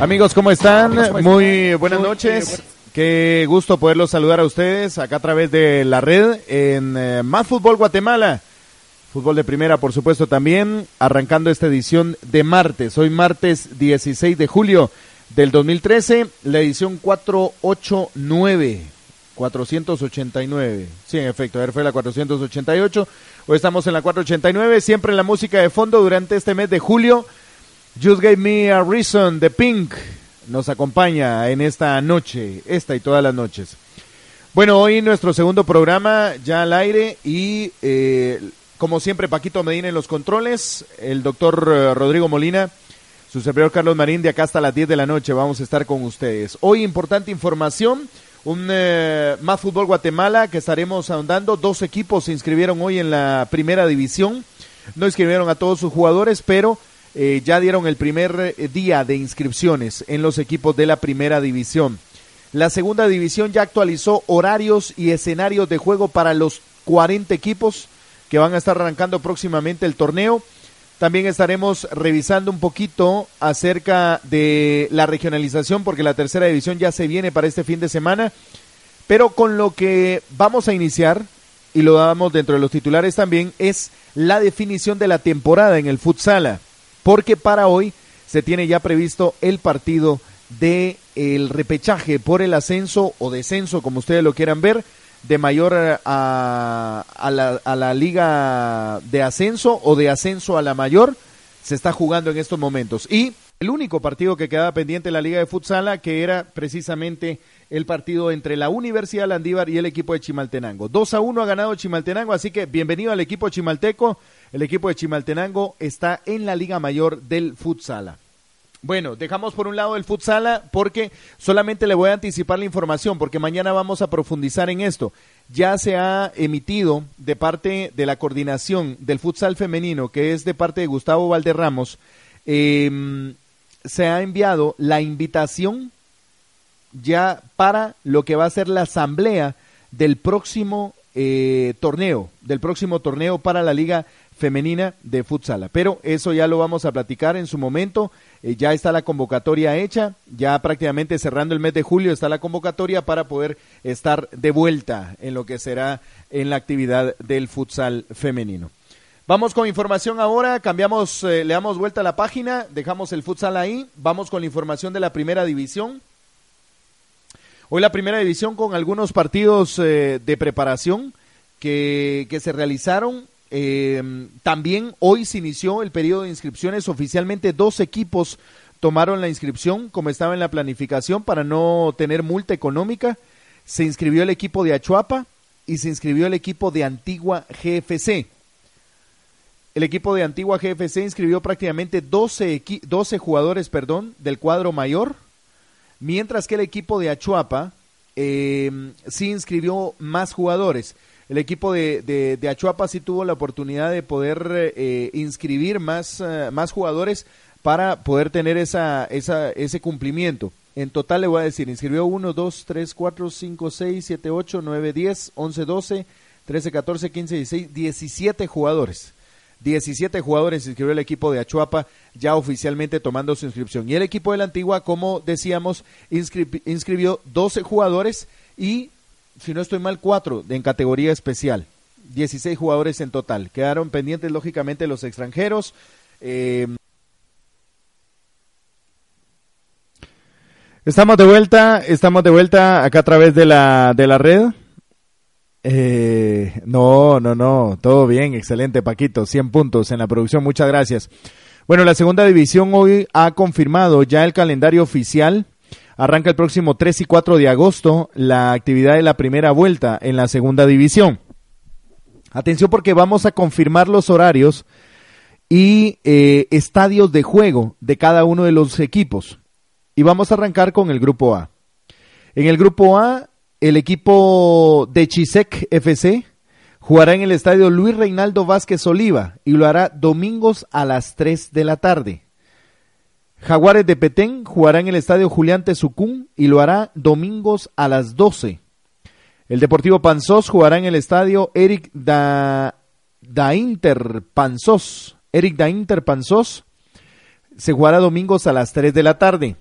Amigos, ¿cómo están? Muy buenas noches. Qué gusto poderlos saludar a ustedes acá a través de la red en eh, Más Fútbol Guatemala. Fútbol de primera, por supuesto, también, arrancando esta edición de martes. Hoy martes 16 de julio del 2013, la edición 489. 489. Sí, en efecto, a ver, fue la 488. Hoy estamos en la 489, siempre en la música de fondo durante este mes de julio. Just Gave Me a Reason de Pink nos acompaña en esta noche, esta y todas las noches. Bueno, hoy nuestro segundo programa ya al aire y eh, como siempre Paquito Medina en los controles, el doctor eh, Rodrigo Molina, su servidor Carlos Marín de acá hasta las 10 de la noche vamos a estar con ustedes. Hoy importante información, un eh, Más Fútbol Guatemala que estaremos ahondando, dos equipos se inscribieron hoy en la primera división, no inscribieron a todos sus jugadores, pero eh, ya dieron el primer eh, día de inscripciones en los equipos de la primera división. La segunda división ya actualizó horarios y escenarios de juego para los 40 equipos que van a estar arrancando próximamente el torneo. También estaremos revisando un poquito acerca de la regionalización porque la tercera división ya se viene para este fin de semana. Pero con lo que vamos a iniciar, y lo damos dentro de los titulares también, es la definición de la temporada en el futsala porque para hoy se tiene ya previsto el partido de el repechaje por el ascenso o descenso, como ustedes lo quieran ver, de mayor a, la, a la liga de ascenso o de ascenso a la mayor, se está jugando en estos momentos. Y el único partido que quedaba pendiente en la liga de futsala, que era precisamente el partido entre la Universidad Landívar y el equipo de Chimaltenango. 2 a 1 ha ganado Chimaltenango, así que bienvenido al equipo chimalteco. El equipo de Chimaltenango está en la Liga Mayor del Futsala. Bueno, dejamos por un lado el futsala porque solamente le voy a anticipar la información porque mañana vamos a profundizar en esto. Ya se ha emitido de parte de la coordinación del futsal femenino, que es de parte de Gustavo Valderramos, em, se ha enviado la invitación ya para lo que va a ser la asamblea del próximo eh, torneo, del próximo torneo para la Liga Femenina de Futsala. Pero eso ya lo vamos a platicar en su momento. Eh, ya está la convocatoria hecha, ya prácticamente cerrando el mes de julio está la convocatoria para poder estar de vuelta en lo que será en la actividad del futsal femenino. Vamos con información ahora, cambiamos, eh, le damos vuelta a la página, dejamos el futsal ahí, vamos con la información de la primera división. Hoy la primera división con algunos partidos eh, de preparación que, que, se realizaron. Eh, también hoy se inició el periodo de inscripciones. Oficialmente dos equipos tomaron la inscripción como estaba en la planificación para no tener multa económica. Se inscribió el equipo de Achuapa y se inscribió el equipo de Antigua GFC. El equipo de Antigua GFC inscribió prácticamente 12, 12 jugadores perdón, del cuadro mayor mientras que el equipo de Achuapa eh, sí inscribió más jugadores. El equipo de, de, Achuapa sí tuvo la oportunidad de poder eh, inscribir más, eh, más jugadores para poder tener esa, esa, ese cumplimiento. En total le voy a decir, inscribió 1, 2, 3, 4, 5, 6, 7, 8, 9, 10, 11, 12, 13, 14, 15, 16, 17 jugadores. 17 jugadores inscribió el equipo de Achuapa ya oficialmente tomando su inscripción. Y el equipo de la Antigua, como decíamos, inscribió 12 jugadores y, si no estoy mal, 4 en categoría especial. 16 jugadores en total. Quedaron pendientes, lógicamente, los extranjeros. Eh, estamos de vuelta, estamos de vuelta acá a través de la, de la red. Eh, no, no, no, todo bien, excelente Paquito, 100 puntos en la producción, muchas gracias. Bueno, la segunda división hoy ha confirmado ya el calendario oficial. Arranca el próximo 3 y 4 de agosto la actividad de la primera vuelta en la segunda división. Atención porque vamos a confirmar los horarios y eh, estadios de juego de cada uno de los equipos. Y vamos a arrancar con el grupo A. En el grupo A, el equipo de Chisec FC jugará en el estadio Luis Reinaldo Vázquez Oliva y lo hará domingos a las 3 de la tarde. Jaguares de Petén jugará en el estadio Julián Tezucún y lo hará domingos a las 12. El Deportivo Panzós jugará en el estadio Eric da, Inter Panzós. Eric da Inter Panzós se jugará domingos a las 3 de la tarde.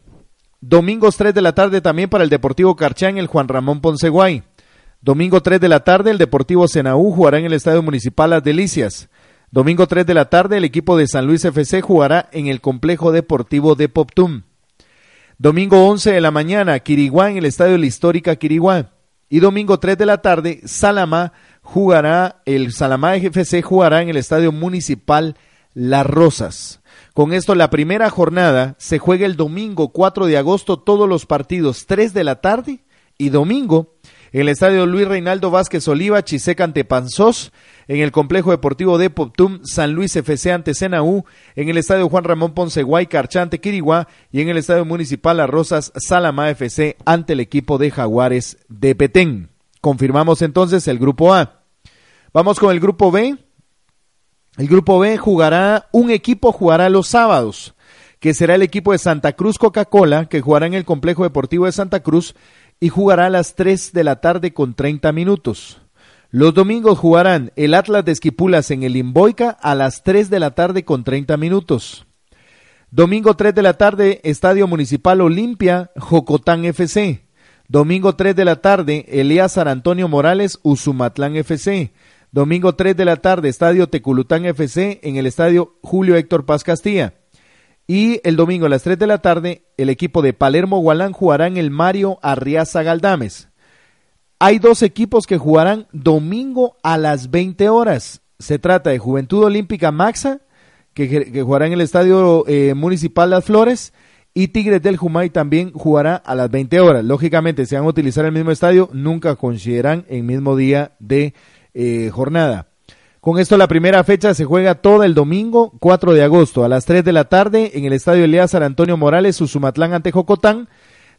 Domingos 3 de la tarde también para el Deportivo Carchán, el Juan Ramón Ponceguay. Domingo 3 de la tarde el Deportivo Senaú jugará en el Estadio Municipal Las Delicias. Domingo 3 de la tarde el equipo de San Luis FC jugará en el Complejo Deportivo de Poptum. Domingo 11 de la mañana Quiriguá en el Estadio La Histórica Quiriguá. Y domingo 3 de la tarde, Salamá jugará, el Salamá FC jugará en el Estadio Municipal Las Rosas. Con esto, la primera jornada se juega el domingo 4 de agosto, todos los partidos 3 de la tarde y domingo en el estadio Luis Reinaldo Vázquez Oliva, Chiseca ante Panzós, en el complejo deportivo de Poptum, San Luis FC ante Senaú, en el estadio Juan Ramón Ponce Guay, Carchante Quiriguá y en el estadio municipal Las Rosas, Salama FC ante el equipo de Jaguares de Petén. Confirmamos entonces el grupo A. Vamos con el grupo B. El grupo B jugará, un equipo jugará los sábados, que será el equipo de Santa Cruz Coca-Cola, que jugará en el complejo deportivo de Santa Cruz y jugará a las 3 de la tarde con 30 minutos. Los domingos jugarán el Atlas de Esquipulas en el Imboica a las 3 de la tarde con 30 minutos. Domingo 3 de la tarde, Estadio Municipal Olimpia, Jocotán FC. Domingo 3 de la tarde, Elías Antonio Morales, Usumatlán FC. Domingo 3 de la tarde, Estadio Teculután FC en el Estadio Julio Héctor Paz Castilla. Y el domingo a las 3 de la tarde, el equipo de Palermo Gualán jugará en el Mario Arriaza Galdames. Hay dos equipos que jugarán domingo a las 20 horas. Se trata de Juventud Olímpica Maxa, que, jugará en el Estadio eh, Municipal Las Flores, y Tigres del Jumay también jugará a las 20 horas. Lógicamente, si van a utilizar el mismo estadio, nunca consideran el mismo día de eh, jornada. Con esto la primera fecha se juega todo el domingo 4 de agosto a las 3 de la tarde en el Estadio Eleazar Antonio Morales, Susumatlán ante Jocotán.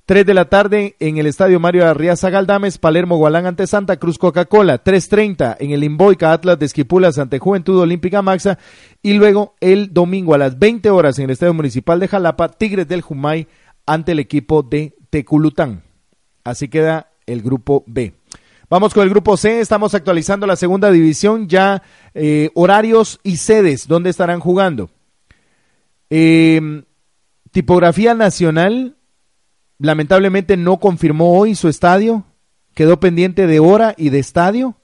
3 de la tarde en el Estadio Mario Arriaza Galdames, Palermo Gualán ante Santa Cruz Coca-Cola. 3.30 en el Imboica Atlas de Esquipulas ante Juventud Olímpica Maxa. Y luego el domingo a las 20 horas en el Estadio Municipal de Jalapa, Tigres del Jumay ante el equipo de Teculután. Así queda el grupo B. Vamos con el grupo C, estamos actualizando la segunda división, ya eh, horarios y sedes, ¿dónde estarán jugando? Em, tipografía Nacional, lamentablemente no confirmó hoy su estadio, quedó pendiente de hora y de estadio.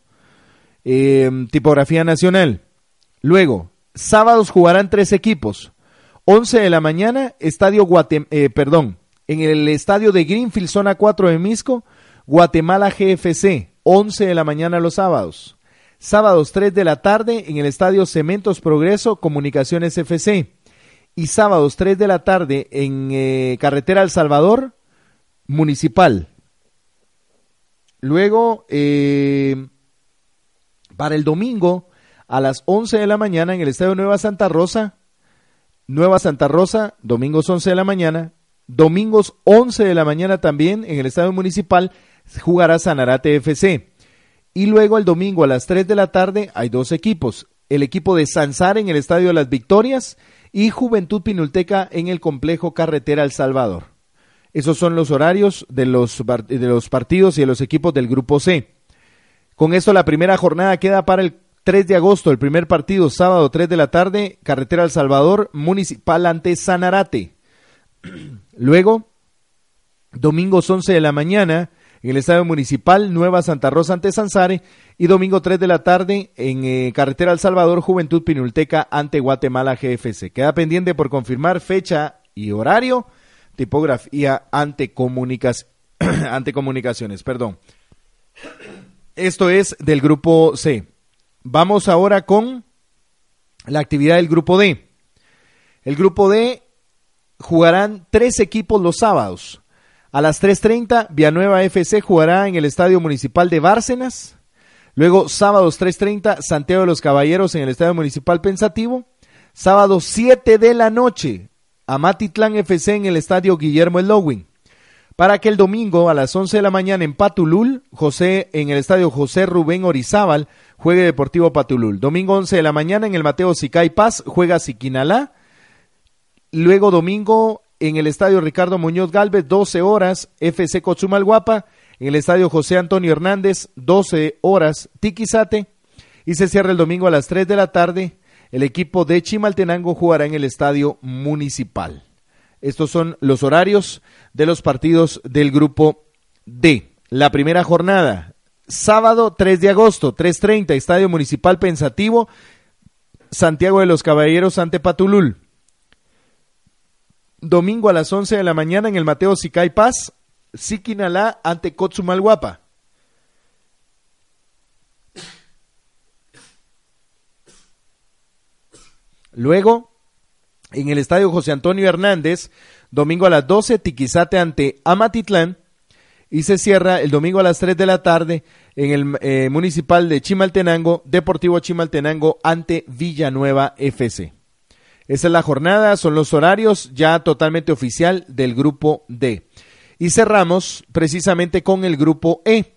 Em, tipografía Nacional. Luego, sábados jugarán tres equipos. 11 de la mañana, estadio eh, perdón, en el estadio de Greenfield, zona 4 de Misco, Guatemala GFC, 11 de la mañana los sábados. Sábados 3 de la tarde en el Estadio Cementos Progreso Comunicaciones FC. Y sábados 3 de la tarde en eh, Carretera El Salvador Municipal. Luego, eh, para el domingo, a las 11 de la mañana en el Estadio Nueva Santa Rosa. Nueva Santa Rosa, domingos 11 de la mañana. Domingos 11 de la mañana también en el Estadio Municipal jugará Sanarate FC. Y luego el domingo a las 3 de la tarde hay dos equipos. El equipo de Sansar en el Estadio de las Victorias y Juventud Pinulteca en el complejo Carretera El Salvador. Esos son los horarios de los, de los partidos y de los equipos del Grupo C. Con esto la primera jornada queda para el 3 de agosto, el primer partido, sábado 3 de la tarde, Carretera El Salvador, Municipal ante Sanarate. Luego, domingo 11 de la mañana, en el Estadio Municipal Nueva Santa Rosa ante Sansare y domingo 3 de la tarde en eh, Carretera El Salvador Juventud Pinulteca ante Guatemala GFC. Queda pendiente por confirmar fecha y horario, tipografía ante, ante comunicaciones. Perdón. Esto es del grupo C. Vamos ahora con la actividad del grupo D. El grupo D jugarán tres equipos los sábados. A las 3.30, Villanueva FC jugará en el Estadio Municipal de Bárcenas. Luego, sábados 3.30, Santiago de los Caballeros en el Estadio Municipal Pensativo. Sábado 7 de la noche, Amatitlán FC en el Estadio Guillermo Elowin. Para que el domingo a las 11 de la mañana en Patulul, José en el Estadio José Rubén Orizábal, juegue Deportivo Patulul. Domingo 11 de la mañana en el Mateo Sicay Paz, juega Siquinalá. Luego domingo en el Estadio Ricardo Muñoz Galvez, 12 horas, FC Cochumalguapa en el Estadio José Antonio Hernández, 12 horas, Tiquizate, y se cierra el domingo a las 3 de la tarde. El equipo de Chimaltenango jugará en el Estadio Municipal. Estos son los horarios de los partidos del grupo D. La primera jornada, sábado 3 de agosto, 3.30, Estadio Municipal Pensativo, Santiago de los Caballeros ante Patulul. Domingo a las 11 de la mañana en el Mateo Sicay Paz, Siquinalá ante Cotzumalguapa. Luego, en el estadio José Antonio Hernández, domingo a las 12, Tiquizate ante Amatitlán. Y se cierra el domingo a las 3 de la tarde en el eh, municipal de Chimaltenango, Deportivo Chimaltenango ante Villanueva FC. Esa es la jornada, son los horarios ya totalmente oficial del grupo D. Y cerramos precisamente con el grupo E.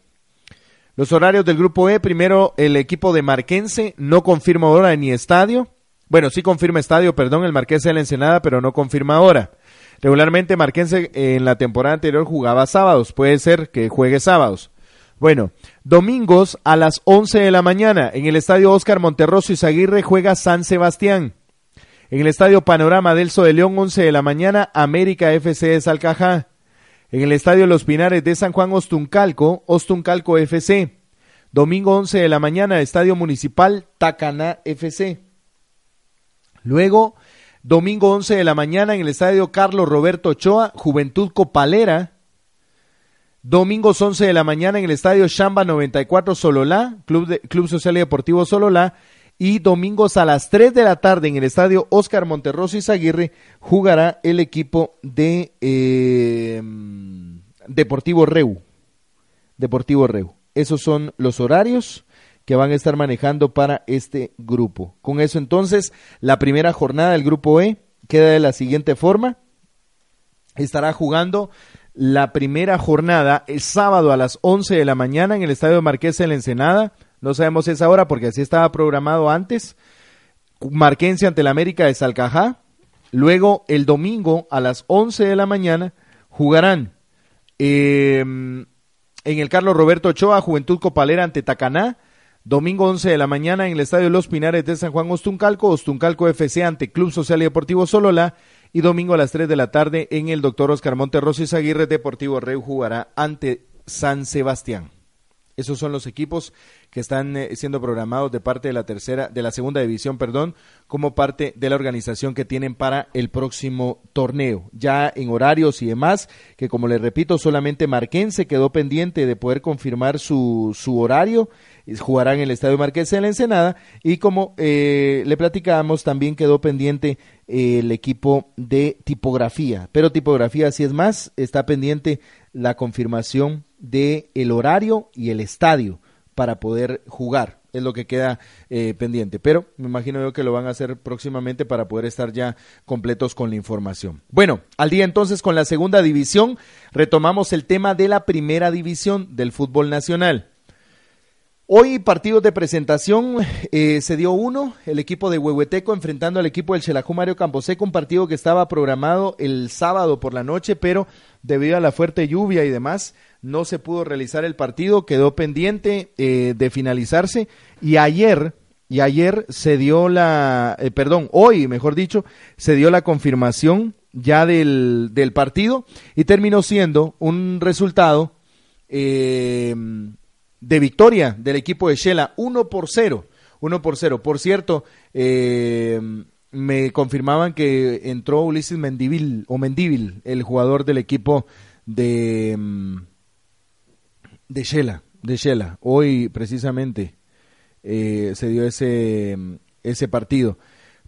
Los horarios del grupo E, primero el equipo de Marquense no confirma hora ni estadio. Bueno, sí confirma estadio, perdón, el Marqués de la Ensenada, pero no confirma hora. Regularmente Marquense en la temporada anterior jugaba sábados, puede ser que juegue sábados. Bueno, domingos a las 11 de la mañana en el estadio Oscar Monterroso y Zaguirre juega San Sebastián. En el estadio Panorama Delso de León, 11 de la mañana, América FC de Salcajá en el Estadio Los Pinares de San Juan Ostuncalco, Ostuncalco FC. Domingo 11 de la mañana, Estadio Municipal Tacaná FC. Luego, domingo 11 de la mañana en el Estadio Carlos Roberto Ochoa, Juventud Copalera. Domingos 11 de la mañana en el Estadio Chamba 94 Sololá, Club, Club Social y Deportivo Sololá y domingos a las 3 de la tarde en el estadio Oscar Monterroso y Zaguirre jugará el equipo de eh, Deportivo Reu. Deportivo Reu. Esos son los horarios que van a estar manejando para este grupo. Con eso entonces, la primera jornada del grupo E queda de la siguiente forma. Estará jugando la primera jornada el sábado a las 11 de la mañana en el Estadio Marqués de la Ensenada no sabemos esa hora porque así estaba programado antes. Marquense ante la América de Salcajá. Luego, el domingo a las 11 de la mañana, jugarán em, en el Carlos Roberto Ochoa, Juventud Copalera ante Tacaná. Domingo 11 de la mañana en el Estadio Los Pinares de San Juan Ostuncalco, Ostuncalco FC ante Club Social y Deportivo Solola. Y domingo a las 3 de la tarde en el Doctor Oscar Monterroso y Aguirre Deportivo Rey jugará ante San Sebastián. Esos son los equipos que están eh, siendo programados de parte de la tercera, de la segunda división, perdón, como parte de la organización que tienen para el próximo torneo. Ya en horarios y demás, que como les repito, solamente Marquense quedó pendiente de poder confirmar su, su horario jugarán en el Estadio Marqués de la Ensenada y como eh, le platicábamos también quedó pendiente eh, el equipo de tipografía, pero tipografía si es más, está pendiente la confirmación de el horario y el estadio para poder jugar. Es lo que queda eh, pendiente. Pero me imagino yo que lo van a hacer próximamente para poder estar ya completos con la información. Bueno, al día entonces con la segunda división, retomamos el tema de la primera división del fútbol nacional. Hoy partidos de presentación, eh, se dio uno, el equipo de Huehueteco enfrentando al equipo del Chelajú Mario Camposeco, un partido que estaba programado el sábado por la noche, pero debido a la fuerte lluvia y demás, no se pudo realizar el partido, quedó pendiente eh, de finalizarse. Y ayer, y ayer se dio la, eh, perdón, hoy mejor dicho, se dio la confirmación ya del, del partido y terminó siendo un resultado eh, de victoria del equipo de Shela, 1 por 0. 1 por 0. Por cierto, eh, me confirmaban que entró Ulises Mendivil, o Mendivil, el jugador del equipo de, mm, de Shela, de. Hoy precisamente eh, se dio ese, ese partido.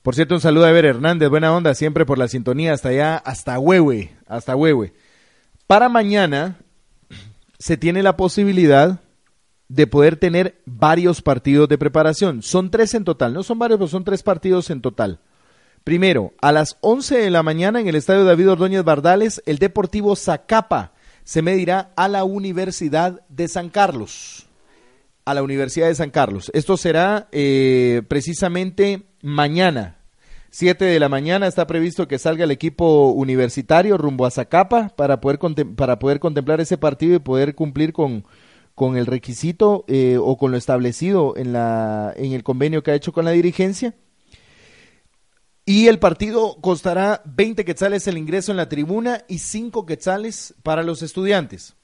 Por cierto, un saludo a Ever Hernández, buena onda, siempre por la sintonía, hasta allá, hasta Huehue, hasta Huehue. Para mañana se tiene la posibilidad de poder tener varios partidos de preparación. Son tres en total, no son varios, pero son tres partidos en total. Primero, a las 11 de la mañana en el estadio David Ordóñez Bardales, el Deportivo Zacapa se medirá a la Universidad de San Carlos. A la Universidad de San Carlos. Esto será eh, precisamente mañana, 7 de la mañana está previsto que salga el equipo universitario rumbo a Zacapa para poder, para poder contemplar ese partido y poder cumplir con, con el requisito eh, o con lo establecido en, la, en el convenio que ha hecho con la dirigencia. Y el partido costará 20 quetzales el ingreso en la tribuna y 5 quetzales para los estudiantes.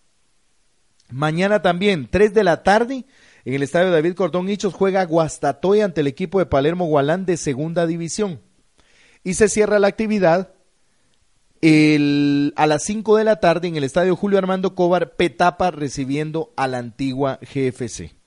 Mañana también, 3 de la tarde, en el estadio David Cordón Hichos juega Guastatoy ante el equipo de Palermo Gualán de segunda división y se cierra la actividad el, a las 5 de la tarde en el estadio Julio Armando Cobar, Petapa recibiendo a la antigua GFC.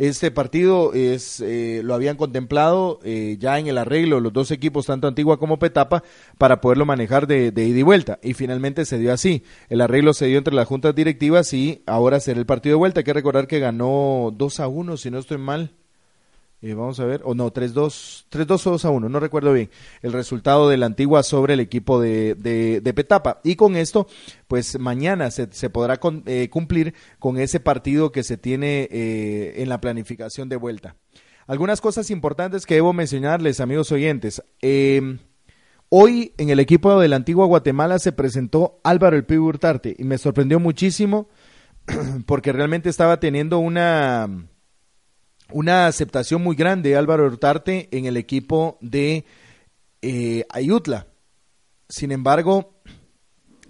Este partido es, eh, lo habían contemplado eh, ya en el arreglo los dos equipos, tanto Antigua como Petapa, para poderlo manejar de, de, ida y vuelta. Y finalmente se dio así. El arreglo se dio entre las juntas directivas y ahora será el partido de vuelta. Hay que recordar que ganó 2 a 1, si no estoy mal, eh, vamos a ver, o no, 3-2, 3-2 o 2 a 1, no recuerdo bien, el resultado de la antigua sobre el equipo de, de, Petapa. Y con esto, pues mañana se, podrá eh, cumplir con ese partido que se tiene eh, en la planificación de vuelta. Algunas cosas importantes que debo mencionarles, amigos oyentes. Em, hoy en el equipo de la antigua Guatemala se presentó Álvaro El Pibu Hurtarte y me sorprendió muchísimo porque realmente estaba teniendo una una aceptación muy grande Álvaro Hurtarte en el equipo de eh, Ayutla. Sin embargo,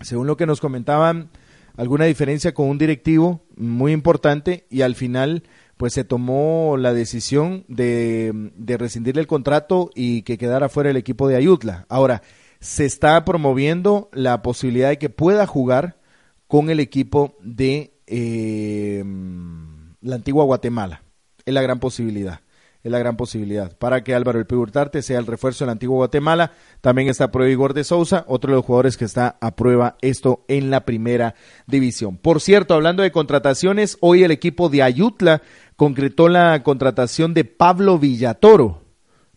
según lo que nos comentaban, alguna diferencia con un directivo muy importante y al final pues se tomó la decisión de, de rescindirle el contrato y que quedara fuera el equipo de Ayutla. Ahora, se está promoviendo la posibilidad de que pueda jugar con el equipo de eh, la antigua Guatemala es la gran posibilidad. Es la gran posibilidad para que Álvaro El Pigurtarte sea el refuerzo del antiguo Guatemala. También está a prueba Igor de Souza, otro de los jugadores que está a prueba esto en la primera división. Por cierto, hablando de contrataciones, hoy el equipo de Ayutla concretó la contratación de Pablo Villatoro.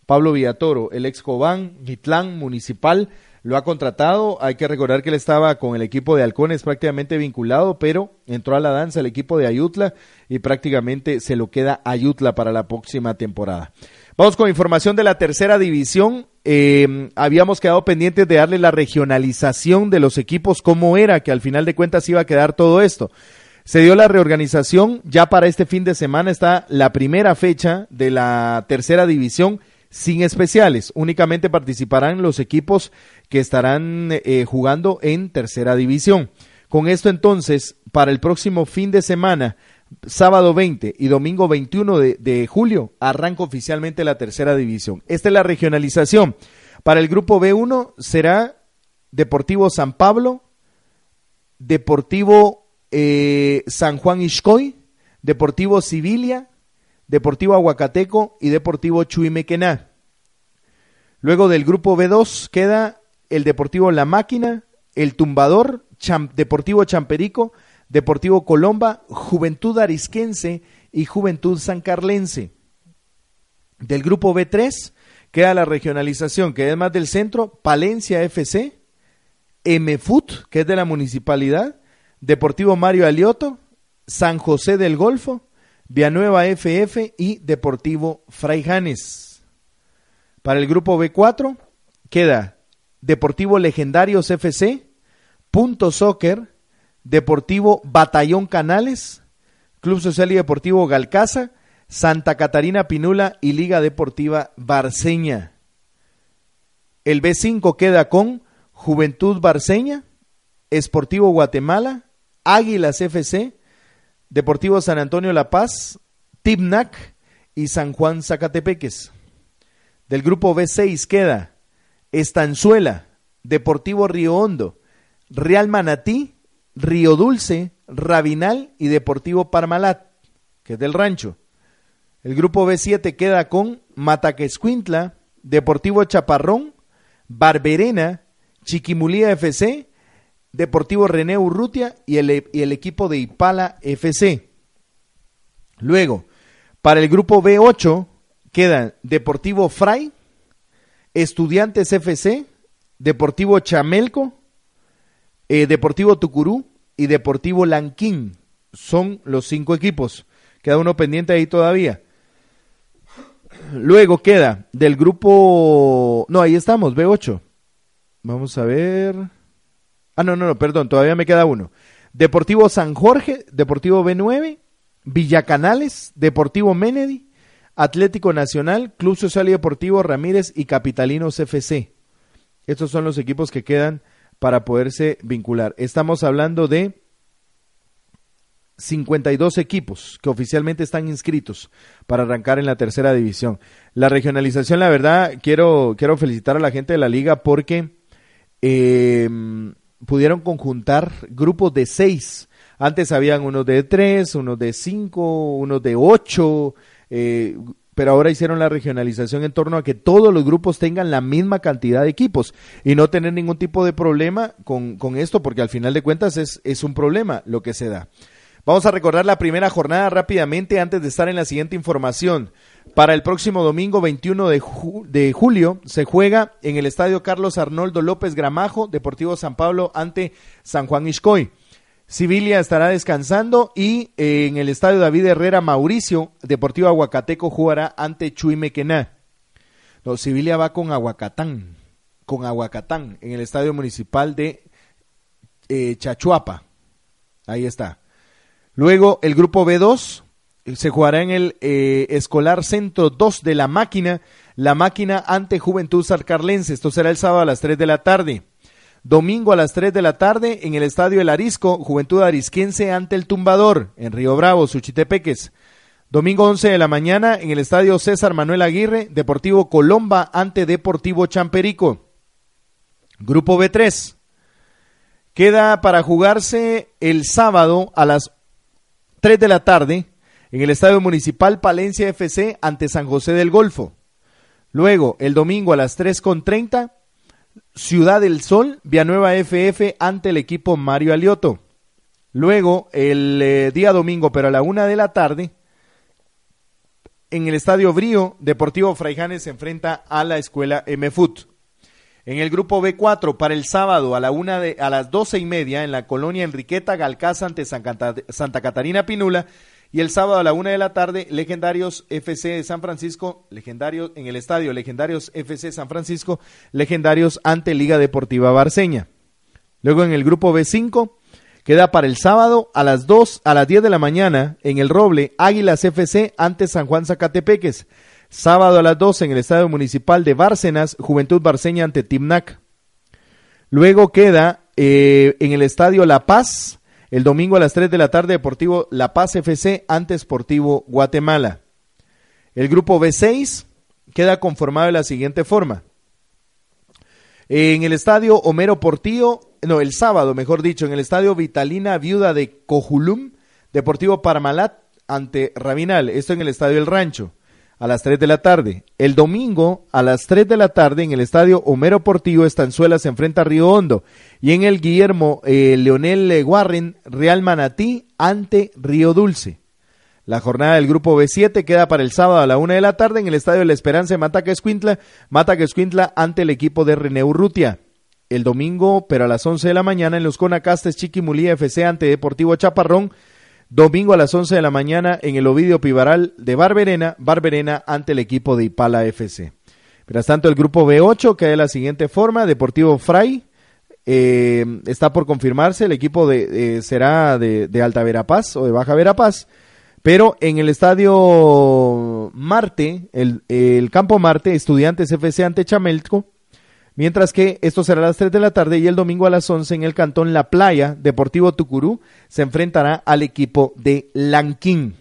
Pablo Villatoro, el ex Cobán, Gitlán, municipal, lo ha contratado. Hay que recordar que él estaba con el equipo de Halcones prácticamente vinculado, pero entró a la danza el equipo de Ayutla y prácticamente se lo queda Ayutla para la próxima temporada. Vamos con información de la tercera división. Eh, habíamos quedado pendientes de darle la regionalización de los equipos, cómo era, que al final de cuentas iba a quedar todo esto. Se dio la reorganización, ya para este fin de semana está la primera fecha de la tercera división sin especiales. Únicamente participarán los equipos que estarán eh, jugando en tercera división. Con esto entonces, para el próximo fin de semana, sábado 20 y domingo 21 de, julio, arranca oficialmente la tercera división. Esta es la regionalización. Para el grupo B1 será Deportivo San Pablo, Deportivo eh, San Juan Ixcoy, Deportivo Civilia, Deportivo Aguacateco y Deportivo Chuimequená. Luego del grupo B2 queda el Deportivo La Máquina, el Tumbador, Deportivo Champerico, Deportivo Colomba, Juventud Arisquense y Juventud Sancarlense. Del grupo B3 queda la regionalización, que es más del centro, Palencia FC, MFUT, que es de la municipalidad, Deportivo Mario Alioto, San José del Golfo, Villanueva FF y Deportivo Fraijanes. Para el grupo B4 queda Deportivo Legendarios FC, Punto Soccer, Deportivo Batallón Canales, Club Social y Deportivo Galcaza, Santa Catarina Pinula y Liga Deportiva Barceña. El B5 queda con Juventud Barceña, Esportivo Guatemala, Águilas FC, Deportivo San Antonio La Paz, Tibnac y San Juan Zacatepeques. Del grupo B6 queda Estanzuela, Deportivo Río Hondo, Real Manatí, Río Dulce, Rabinal y Deportivo Parmalat, que es del rancho. El grupo B7 queda con Mataquescuintla, Deportivo Chaparrón, Barberena, Chiquimulía FC, Deportivo René Urrutia y el, equipo de Ipala FC. Luego, para el grupo B8 quedan Deportivo Fray, Estudiantes FC, Deportivo Chamelco, eh, Deportivo Tucurú y Deportivo Lanquín. Son los cinco equipos. Queda uno pendiente ahí todavía. Luego queda del grupo... No, ahí estamos, B8. Vamos a ver. Ah, no, no, no, perdón, todavía me queda uno. Deportivo San Jorge, Deportivo B9, Villacanales, Deportivo Menedy, Atlético Nacional, Club Social y Deportivo Ramírez y Capitalinos FC. Estos son los equipos que quedan para poderse vincular. Estamos hablando de 52 equipos que oficialmente están inscritos para arrancar en la tercera división. La regionalización, la verdad, quiero, quiero felicitar a la gente de la liga porque eh, pudieron conjuntar grupos de seis. Antes habían unos de tres, unos de cinco, unos de ocho, eh, pero ahora hicieron la regionalización en torno a que todos los grupos tengan la misma cantidad de equipos y no tener ningún tipo de problema con, con esto, porque al final de cuentas es, es un problema lo que se da. Vamos a recordar la primera jornada rápidamente antes de estar en la siguiente información. Para el próximo domingo 21 de, de, julio se juega en el Estadio Carlos Arnoldo López Gramajo, Deportivo San Pablo ante San Juan Iscoy. Sibilia estará descansando y eh, en el Estadio David Herrera Mauricio, Deportivo Aguacateco jugará ante Chuy Mequená. No, Sibilia va con Aguacatán, con Aguacatán en el Estadio Municipal de eh, Chachuapa. Ahí está. Luego el grupo B2 se jugará en el eh, Escolar Centro 2 de la máquina, la máquina ante Juventud Sarcarlense. Esto será el sábado a las 3 de la tarde. Domingo a las 3 de la tarde en el Estadio El Arisco, Juventud Arisquense ante el Tumbador en Río Bravo, Suchitepeques. Domingo 11 de la mañana en el Estadio César Manuel Aguirre, Deportivo Colomba ante Deportivo Champerico. Grupo B3. Queda para jugarse el sábado a las 3 de la tarde en el Estadio Municipal Palencia FC ante San José del Golfo. Luego, el domingo a las 3.30, Ciudad del Sol, Villanueva FF ante el equipo Mario Alioto. Luego, el eh, día domingo, pero a la una de la tarde, en el Estadio Brío, Deportivo Fraijanes se enfrenta a la Escuela MFUT. En el grupo B4, para el sábado a, la una de, a las doce y media, en la colonia Enriqueta Galcaza ante Santa Catarina Pinula. Y el sábado a la una de la tarde, Legendarios FC de San Francisco, Legendarios en el estadio Legendarios FC San Francisco, Legendarios ante Liga Deportiva Barceña. Luego en el grupo B5, queda para el sábado a las 2, a las 10 de la mañana, en el Roble, Águilas FC ante San Juan Zacatepeques. Sábado a las 12 en el Estadio Municipal de Bárcenas, Juventud Barceña ante Timnac. Luego queda eh, en el Estadio La Paz, el domingo a las 3 de la tarde, Deportivo La Paz FC ante Sportivo Guatemala. El grupo B6 queda conformado de la siguiente forma. En el Estadio Homero Portillo, no, el sábado, mejor dicho, en el Estadio Vitalina Viuda de Cojulum, Deportivo Parmalat ante Rabinal, esto en el Estadio El Rancho a las 3 de la tarde. El domingo a las 3 de la tarde en el estadio Homero Portillo Estanzuela se enfrenta a Río Hondo y en el Guillermo eh, Leonel Warren Real Manatí ante Río Dulce. La jornada del grupo B7 queda para el sábado a la 1 de la tarde en el estadio de la Esperanza de Mataca Escuintla, Mataca Escuintla ante el equipo de René Urrutia. El domingo, pero a las 11 de la mañana en los Conacastes Chiquimulía FC ante Deportivo Chaparrón Domingo a las 11 de la mañana en el Ovidio Pivaral de Barberena, Barberena ante el equipo de Ipala FC. Mientras tanto, el grupo B8 queda de la siguiente forma, Deportivo Fray, eh, está por confirmarse, el equipo de, será de, Alta Verapaz o de Baja Verapaz, pero en el estadio Marte, el, el campo Marte, Estudiantes FC ante Chamelco, Mientras que esto será a las 3 de la tarde y el domingo a las 11 en el cantón La Playa, Deportivo Tucurú se enfrentará al equipo de Lanquín.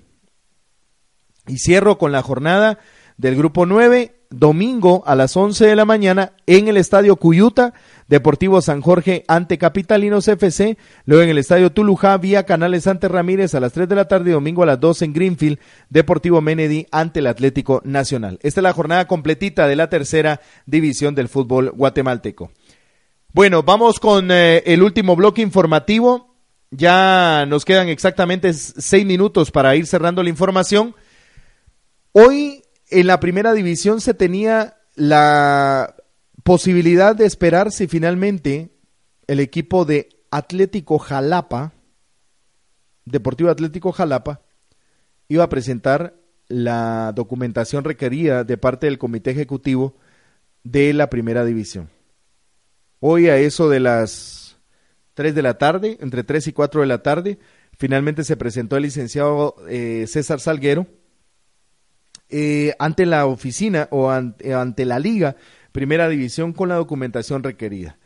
Y cierro con la jornada del grupo 9, domingo a las 11 de la mañana en el Estadio Cuyuta, Deportivo San Jorge ante Capitalinos FC, luego en el Estadio Tulujá, vía Canales ante Ramírez a las 3 de la tarde y domingo a las 2 en Greenfield, Deportivo Menedy ante el Atlético Nacional. Esta es la jornada completita de la tercera división del fútbol guatemalteco. Bueno, vamos con eh, el último bloque informativo. Ya nos quedan exactamente seis minutos para ir cerrando la información. Hoy en la primera división se tenía la posibilidad de esperar si finalmente el equipo de Atlético Jalapa, Deportivo Atlético Jalapa, iba a presentar la documentación requerida de parte del comité ejecutivo de la primera división. Hoy a eso de las 3 de la tarde, entre 3 y 4 de la tarde, finalmente se presentó el licenciado eh, César Salguero eh, ante la oficina o ante, ante la liga primera división con la documentación requerida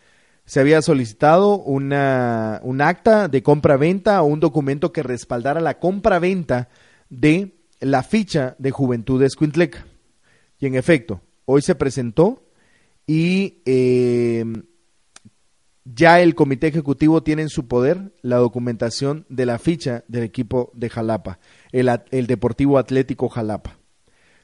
se había solicitado una, un acta de compra-venta o un documento que respaldara la compra-venta de la ficha de Juventudes Quintleca. Y en efecto, hoy se presentó y eh, ya el comité ejecutivo tiene en su poder la documentación de la ficha del equipo de Jalapa, el, el Deportivo Atlético Jalapa.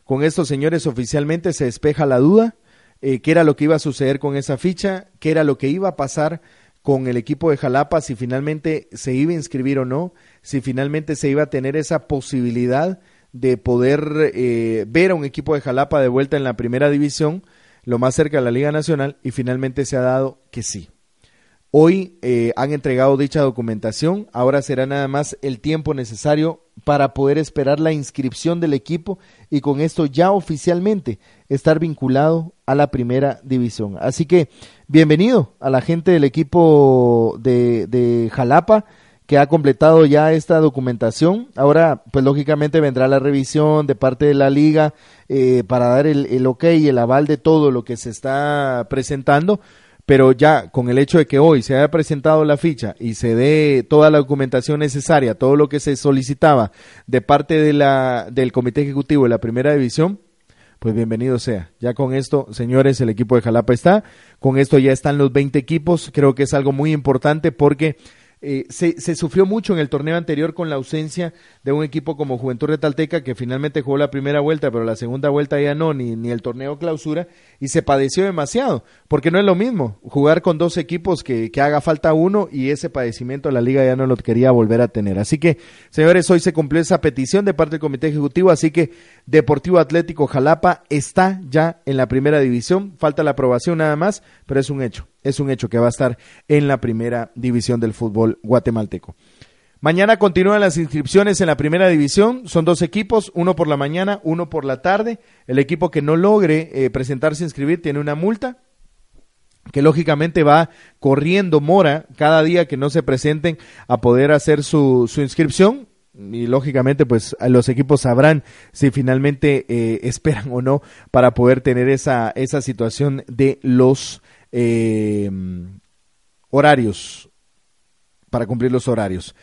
Con esto, señores, oficialmente se despeja la duda eh, qué era lo que iba a suceder con esa ficha, qué era lo que iba a pasar con el equipo de Jalapa, si finalmente se iba a inscribir o no, si finalmente se iba a tener esa posibilidad de poder eh, ver a un equipo de Jalapa de vuelta en la primera división, lo más cerca de la Liga Nacional, y finalmente se ha dado que sí. Hoy eh, han entregado dicha documentación, ahora será nada más el tiempo necesario para poder esperar la inscripción del equipo y con esto ya oficialmente estar vinculado a la primera división. Así que bienvenido a la gente del equipo de, Jalapa que ha completado ya esta documentación. Ahora, pues lógicamente vendrá la revisión de parte de la liga eh, para dar el, el ok y el aval de todo lo que se está presentando pero ya con el hecho de que hoy se haya presentado la ficha y se dé toda la documentación necesaria, todo lo que se solicitaba de parte de la, del Comité Ejecutivo de la Primera División, pues bienvenido sea. Ya con esto, señores, el equipo de Jalapa está, con esto ya están los 20 equipos, creo que es algo muy importante porque eh, se, sufrió mucho en el torneo anterior con la ausencia de un equipo como Juventud Retalteca que finalmente jugó la primera vuelta, pero la segunda vuelta ya no, ni, ni el torneo clausura, y se padeció demasiado, porque no es lo mismo jugar con dos equipos que, que haga falta uno y ese padecimiento la liga ya no lo quería volver a tener. Así que, señores, hoy se cumplió esa petición de parte del Comité Ejecutivo, así que Deportivo Atlético Jalapa está ya en la primera división, falta la aprobación nada más, pero es un hecho es un hecho que va a estar en la primera división del fútbol guatemalteco. Mañana continúan las inscripciones en la primera división. Son dos equipos, uno por la mañana, uno por la tarde. El equipo que no logre eh, presentarse a inscribir tiene una multa que lógicamente va corriendo mora cada día que no se presenten a poder hacer su, su inscripción y lógicamente pues los equipos sabrán si finalmente eh, esperan o no para poder tener esa, esa situación de los eh, horarios, para cumplir los horarios.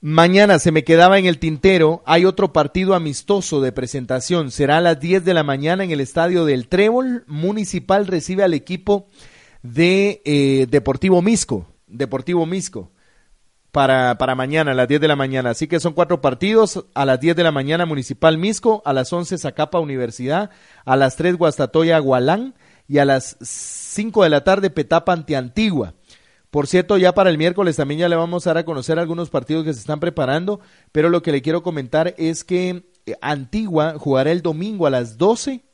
Mañana se me quedaba en el tintero, hay otro partido amistoso de presentación, será a las 10 de la mañana en el estadio del Trébol, Municipal recibe al equipo de eh, Deportivo Misco, Deportivo Misco, para, para mañana a las 10 de la mañana. Así que son cuatro partidos, a las 10 de la mañana Municipal Misco, a las 11 Zacapa Universidad, a las 3 Guastatoya Gualán y a las 5 de la tarde Petapa ante Antigua. Por cierto, ya para el miércoles también ya le vamos a dar a conocer algunos partidos que se están preparando, pero lo que le quiero comentar es que eh, Antigua jugará el domingo a las 12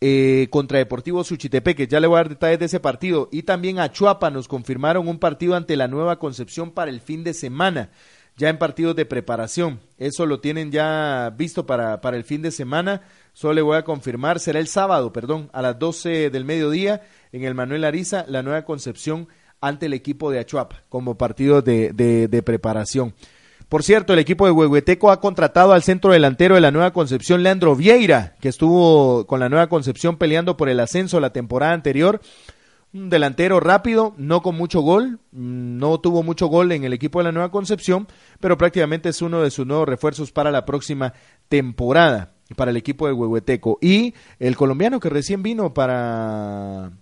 eh, contra Deportivo Suchitepeque. Ya le voy a dar detalles de ese partido. Y también a Chuapa nos confirmaron un partido ante la Nueva Concepción para el fin de semana, ya en partidos de preparación. Eso lo tienen ya visto para, para el fin de semana. Solo le voy a confirmar, será el sábado, perdón, a las 12 del mediodía en el Manuel Ariza, la nueva concepción ante el equipo de Achuapa como partido de, de, preparación. Por cierto, el equipo de Huehueteco ha contratado al centro delantero de la Nueva Concepción, Leandro Vieira, que estuvo con la Nueva Concepción peleando por el ascenso la temporada anterior. Un delantero rápido, no con mucho gol, no tuvo mucho gol en el equipo de la Nueva Concepción, pero prácticamente es uno de sus nuevos refuerzos para la próxima temporada, para el equipo de Huehueteco. Y el colombiano que recién vino para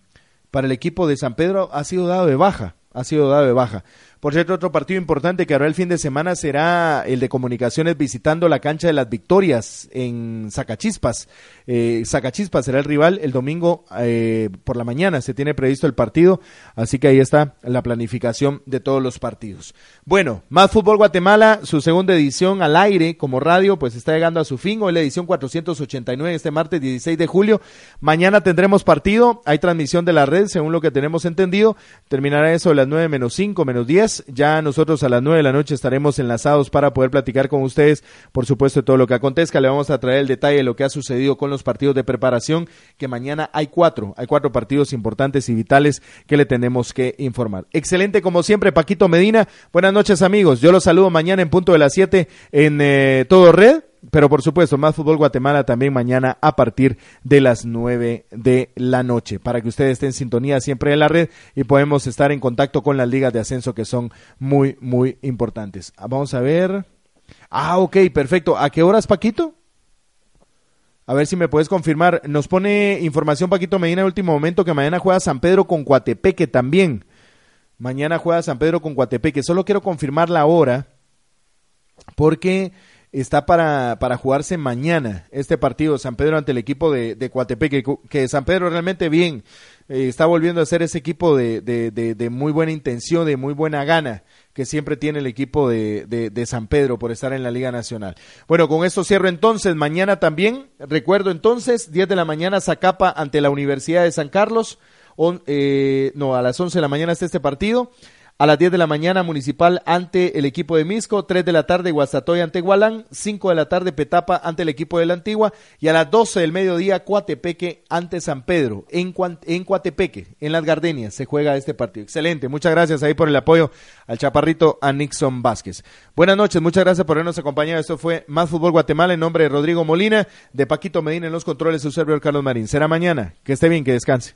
para el equipo de San Pedro ha sido dado de baja, ha sido dado de baja. Por cierto, otro partido importante que habrá el fin de semana será el de comunicaciones visitando la cancha de las victorias en Zacachispas. Eh, Zacachispas será el rival el domingo eh, por la mañana. Se tiene previsto el partido, así que ahí está la planificación de todos los partidos. Bueno, más fútbol Guatemala, su segunda edición al aire como radio, pues está llegando a su fin. Hoy la edición 489 este martes 16 de julio. Mañana tendremos partido. Hay transmisión de la red, según lo que tenemos entendido. Terminará eso a las 9 menos 5, menos 10. Ya nosotros a las 9 de la noche estaremos enlazados para poder platicar con ustedes, por supuesto, de todo lo que acontezca. Le vamos a traer el detalle de lo que ha sucedido con los partidos de preparación, que mañana hay cuatro, hay cuatro partidos importantes y vitales que le tenemos que informar. Excelente como siempre, Paquito Medina. Buenas noches amigos, yo los saludo mañana en punto de las siete en eh, Todo Red. Pero por supuesto, más fútbol Guatemala también mañana a partir de las nueve de la noche, para que ustedes estén en sintonía siempre en la red y podemos estar en contacto con las ligas de ascenso que son muy, muy importantes. Ah, vamos a ver. Ah, ok, perfecto. ¿A qué horas, Paquito? A ver si me puedes confirmar. Nos pone información Paquito Medina en último momento que mañana juega San Pedro con Coatepeque también. Mañana juega San Pedro con Coatepeque. Solo quiero confirmar la hora porque está para, para jugarse mañana este partido San Pedro ante el equipo de, de Coatepeque, que San Pedro realmente bien eh, está volviendo a ser ese equipo de, de, de, muy buena intención, de muy buena gana que siempre tiene el equipo de, de, San Pedro por estar en la Liga Nacional. Bueno, con esto cierro entonces. Mañana también, recuerdo entonces, 10 de la mañana, Zacapa ante la Universidad de San Carlos. eh, no, a las 11 de la mañana está este partido. A las 10 de la mañana, Municipal ante el equipo de Misco. 3 de la tarde, Guastatoy ante Gualán. 5 de la tarde, Petapa ante el equipo de la Antigua. Y a las 12 del mediodía, Coatepeque ante San Pedro. En, en Coatepeque, en las Gardenias, se juega este partido. Excelente. Muchas gracias ahí por el apoyo al chaparrito a Nixon Vázquez. Buenas noches, muchas gracias por habernos acompañado. Esto fue Más Fútbol Guatemala en nombre de Rodrigo Molina, de Paquito Medina en los controles, su servidor Carlos Marín. Será mañana. Que esté bien, que descanse.